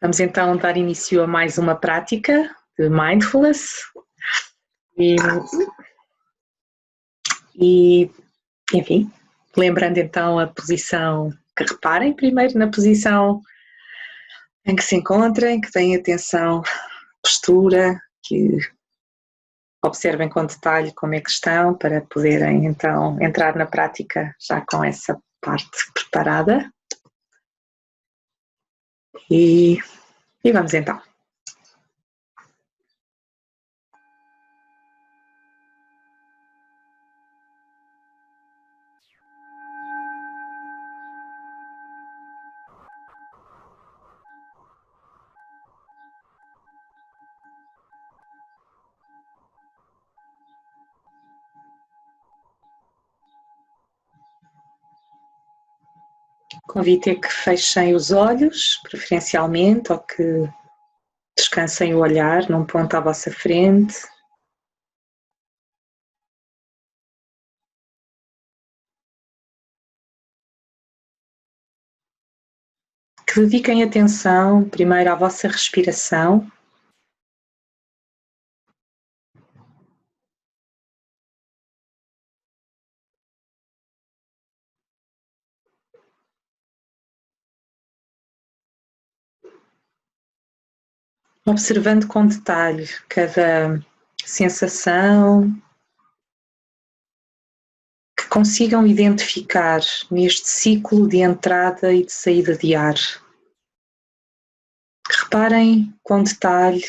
Vamos então dar início a mais uma prática de mindfulness e, e enfim, lembrando então a posição que reparem primeiro na posição em que se encontrem, que tenham atenção, postura, que observem com detalhe como é que estão para poderem então entrar na prática já com essa parte preparada. E, e vamos então. Convite a que fechem os olhos, preferencialmente, ou que descansem o olhar num ponto à vossa frente. Que dediquem atenção primeiro à vossa respiração. Observando com detalhe cada sensação que consigam identificar neste ciclo de entrada e de saída de ar. Reparem com detalhe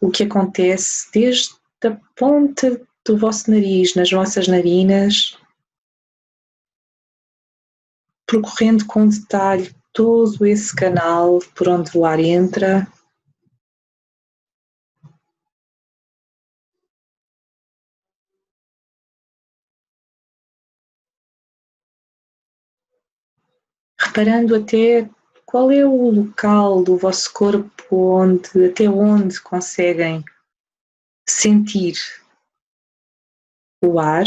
o que acontece desde a ponta do vosso nariz, nas vossas narinas, percorrendo com detalhe todo esse canal por onde o ar entra reparando até qual é o local do vosso corpo onde, até onde conseguem sentir o ar.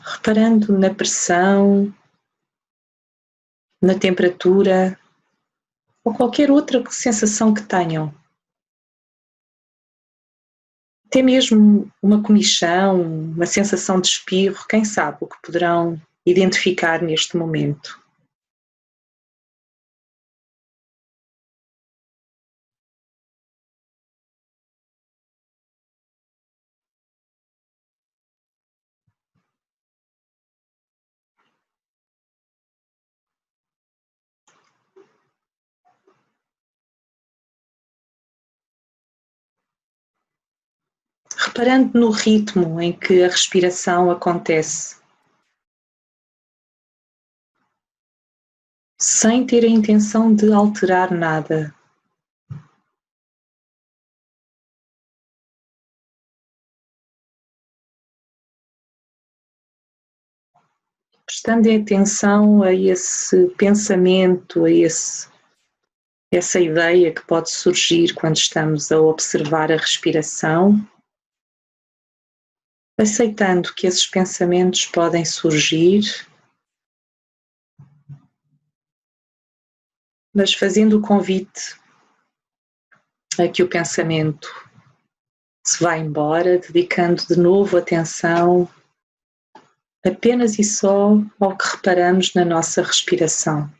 Reparando na pressão, na temperatura ou qualquer outra sensação que tenham até mesmo uma comichão, uma sensação de espirro, quem sabe o que poderão identificar neste momento. Reparando no ritmo em que a respiração acontece, sem ter a intenção de alterar nada. Prestando atenção a esse pensamento, a esse, essa ideia que pode surgir quando estamos a observar a respiração aceitando que esses pensamentos podem surgir, mas fazendo o convite a que o pensamento se vá embora, dedicando de novo atenção apenas e só ao que reparamos na nossa respiração.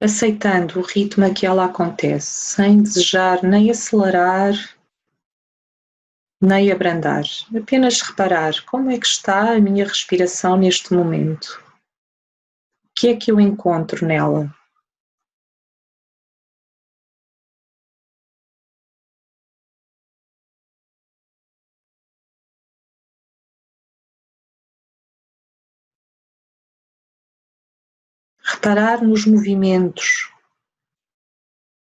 Aceitando o ritmo a que ela acontece, sem desejar nem acelerar, nem abrandar. Apenas reparar como é que está a minha respiração neste momento. O que é que eu encontro nela? Reparar nos movimentos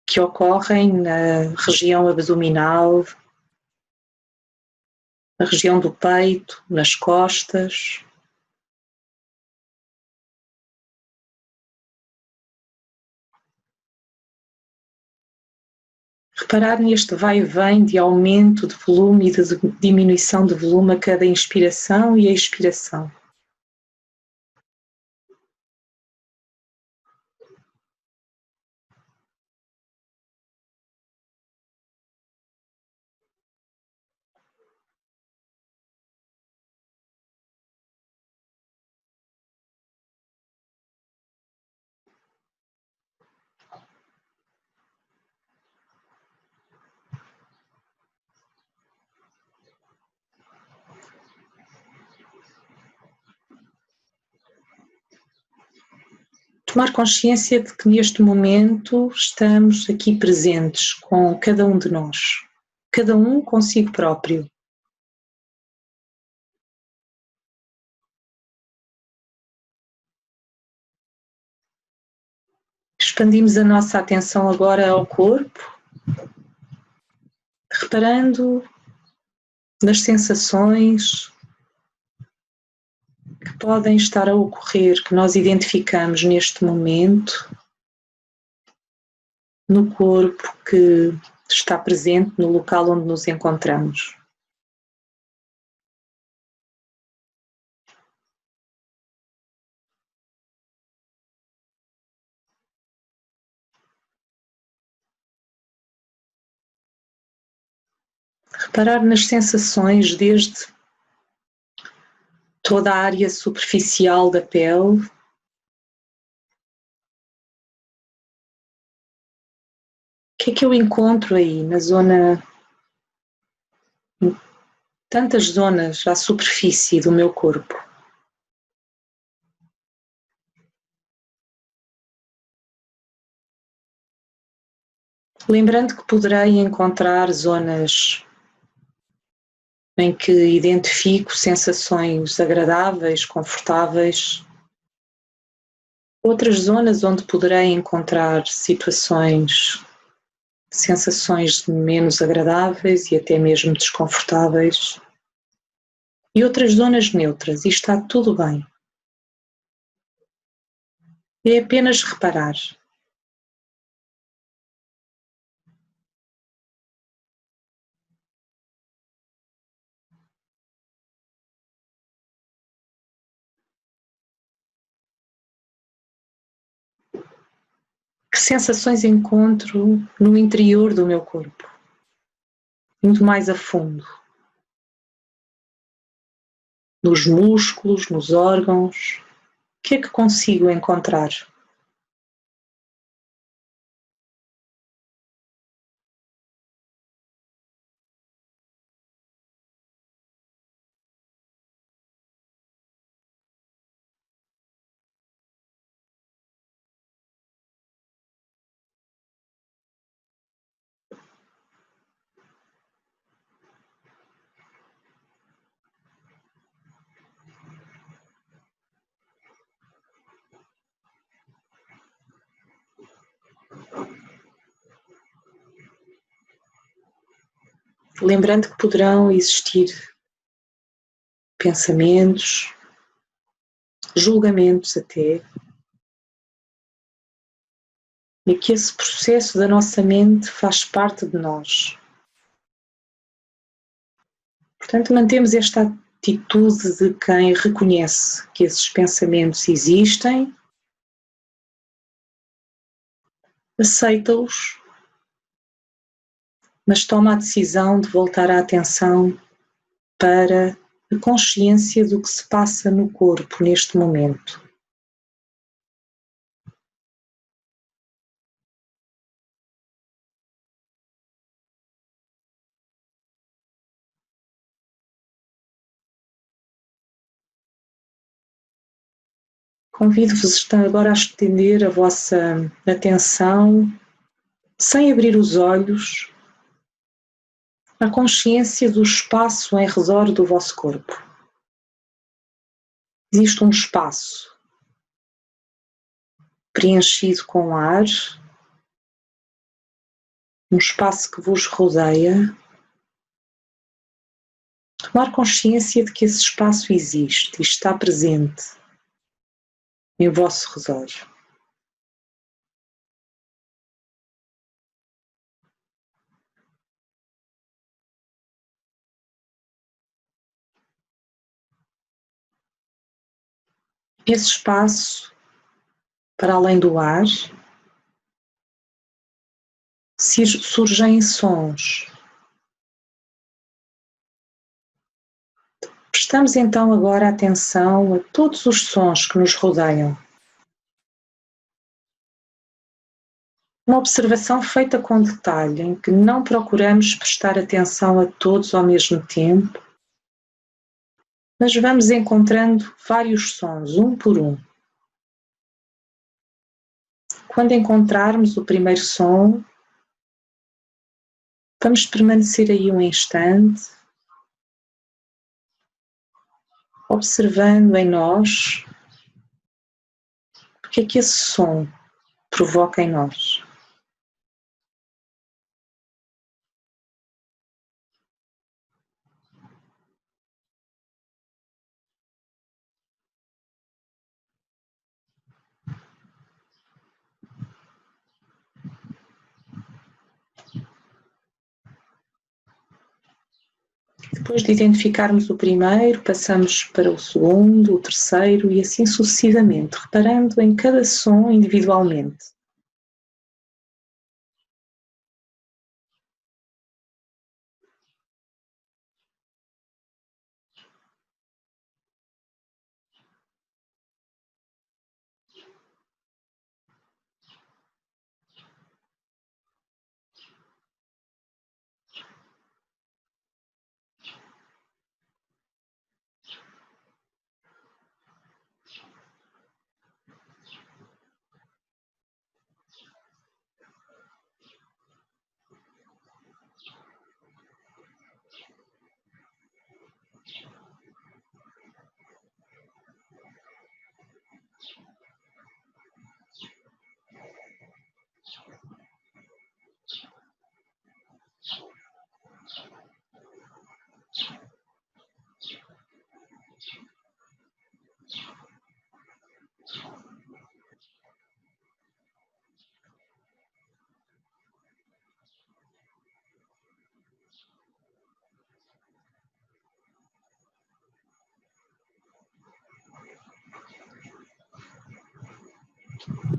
que ocorrem na região abdominal, na região do peito, nas costas. Reparar neste vai e vem de aumento de volume e de diminuição de volume a cada inspiração e expiração. Tomar consciência de que neste momento estamos aqui presentes com cada um de nós, cada um consigo próprio. Expandimos a nossa atenção agora ao corpo, reparando nas sensações, podem estar a ocorrer, que nós identificamos neste momento no corpo que está presente no local onde nos encontramos. Reparar nas sensações desde toda a área superficial da pele. O que é que eu encontro aí na zona, tantas zonas à superfície do meu corpo? Lembrando que poderei encontrar zonas em que identifico sensações agradáveis, confortáveis. Outras zonas onde poderei encontrar situações, sensações menos agradáveis e até mesmo desconfortáveis. E outras zonas neutras, e está tudo bem. É apenas reparar. Que sensações encontro no interior do meu corpo? Indo mais a fundo. Nos músculos, nos órgãos. O que é que consigo encontrar? Lembrando que poderão existir pensamentos, julgamentos até, e que esse processo da nossa mente faz parte de nós. Portanto, mantemos esta atitude de quem reconhece que esses pensamentos existem, aceita-os mas toma a decisão de voltar a atenção para a consciência do que se passa no corpo neste momento. Convido-vos agora a estender a vossa atenção sem abrir os olhos a consciência do espaço em redor do vosso corpo. Existe um espaço preenchido com ar no espaço que vos rodeia, tomar consciência de que esse espaço existe e está presente em vosso redor. Esse espaço, para além do ar, surgem sons. Prestamos então agora atenção a todos os sons que nos rodeiam. Uma observação feita com detalhe, em que não procuramos prestar atenção a todos ao mesmo tempo, mas vamos encontrando vários sons, um por um. Quando encontrarmos o primeiro som, Vamos permanecer aí um instante, observando em nós o que é que esse som provoca em nós. Depois de identificarmos o primeiro, passamos para o segundo, o terceiro e assim sucessivamente, reparando em cada som individualmente.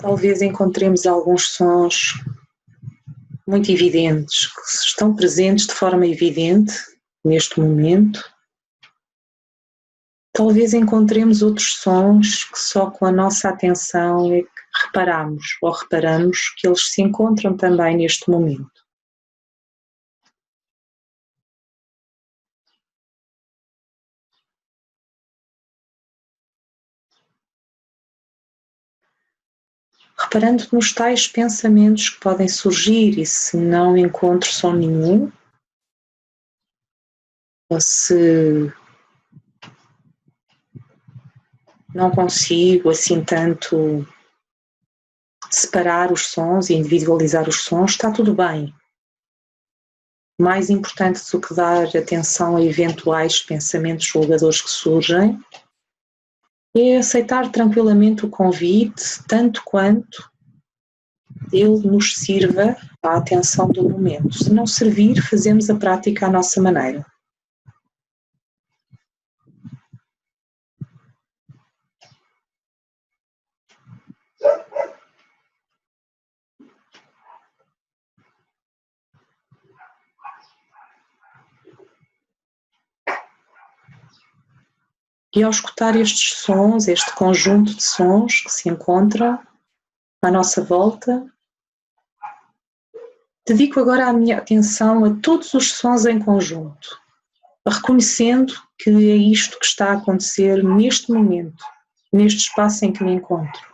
Talvez encontremos alguns sons muito evidentes, que estão presentes de forma evidente neste momento. Talvez encontremos outros sons que só com a nossa atenção é que reparamos ou reparamos que eles se encontram também neste momento. Reparando nos tais pensamentos que podem surgir e se não encontro som nenhum, ou se não consigo assim tanto separar os sons e individualizar os sons, está tudo bem. Mais importante do que dar atenção a eventuais pensamentos julgadores que surgem é aceitar tranquilamente o convite, tanto quanto ele nos sirva à atenção do momento. Se não servir, fazemos a prática à nossa maneira. E ao escutar estes sons, este conjunto de sons que se encontram à nossa volta, dedico agora a minha atenção a todos os sons em conjunto, reconhecendo que é isto que está a acontecer neste momento, neste espaço em que me encontro.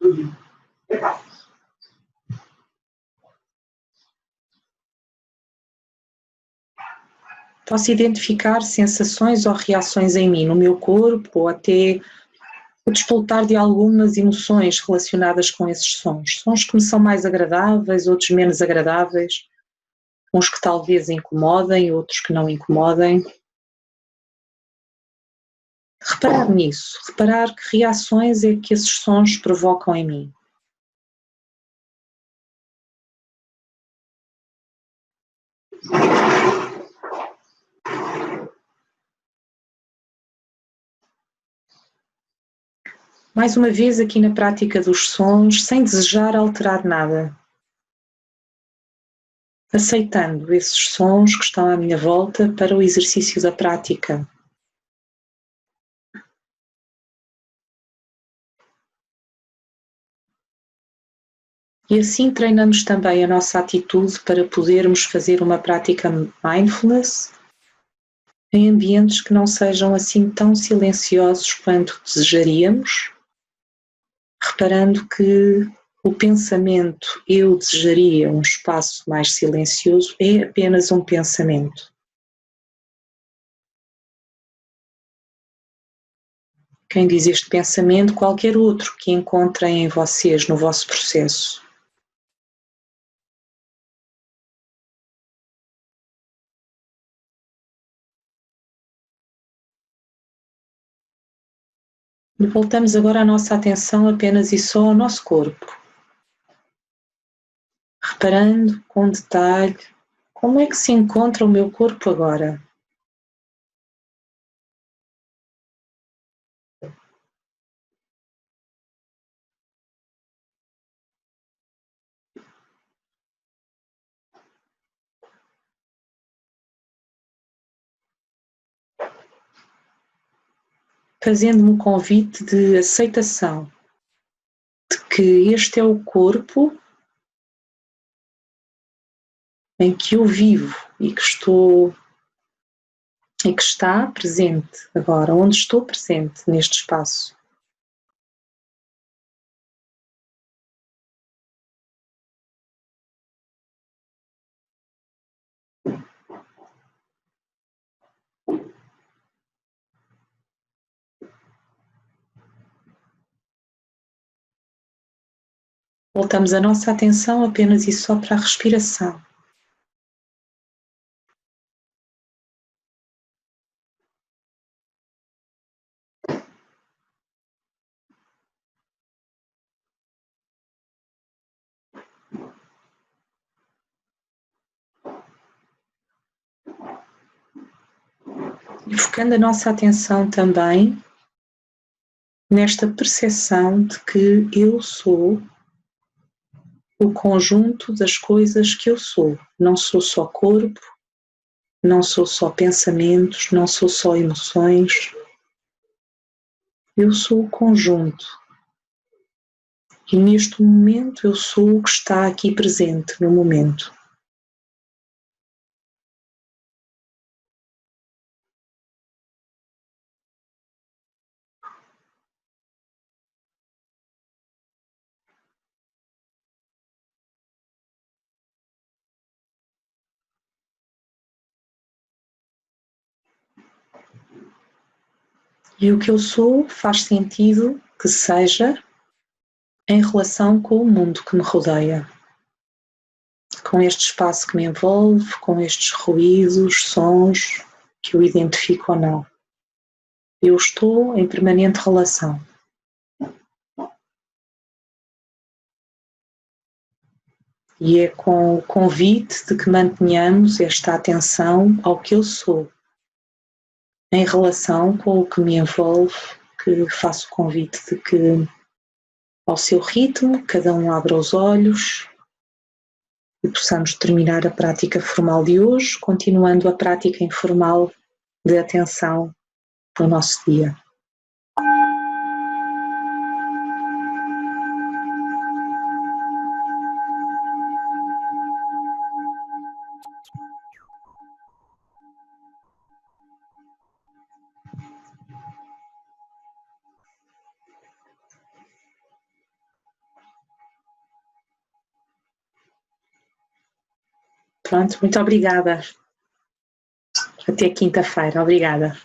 Tudo. posso identificar sensações ou reações em mim, no meu corpo, ou até o despoltar de algumas emoções relacionadas com esses sons. Sons que me são mais agradáveis, outros menos agradáveis, uns que talvez incomodem, outros que não incomodem. Reparar nisso, reparar que reações é que esses sons provocam em mim. Mais uma vez aqui na prática dos sons, sem desejar alterar nada. Aceitando esses sons que estão à minha volta para o exercício da prática. E assim treinamos também a nossa atitude para podermos fazer uma prática mindfulness em ambientes que não sejam assim tão silenciosos quanto desejaríamos reparando que o pensamento eu desejaria um espaço mais silencioso é apenas um pensamento. Quem diz este pensamento, qualquer outro que encontrem em vocês no vosso processo. Voltamos agora a nossa atenção apenas e só ao nosso corpo. Reparando com detalhe como é que se encontra o meu corpo agora. Fazendo-me o convite de aceitação de que este é o corpo em que eu vivo e que estou e que está presente agora, onde estou presente neste espaço. Voltamos a nossa atenção apenas e só para a respiração. E focando a nossa atenção também nesta percepção de que eu sou o conjunto das coisas que eu sou. Não sou só corpo, não sou só pensamentos, não sou só emoções. Eu sou o conjunto. E neste momento eu sou o que está aqui presente no momento. E o que eu sou faz sentido que seja em relação com o mundo que me rodeia, com este espaço que me envolve, com estes ruídos, sons que eu identifico ou não. Eu estou em permanente relação. E é com o convite de que mantenhamos esta atenção ao que eu sou, em relação com o que me envolve, que faço o convite de que, ao seu ritmo, cada um abra os olhos e possamos terminar a prática formal de hoje, continuando a prática informal de atenção para o nosso dia. Pronto, muito obrigada. Até quinta-feira. Obrigada.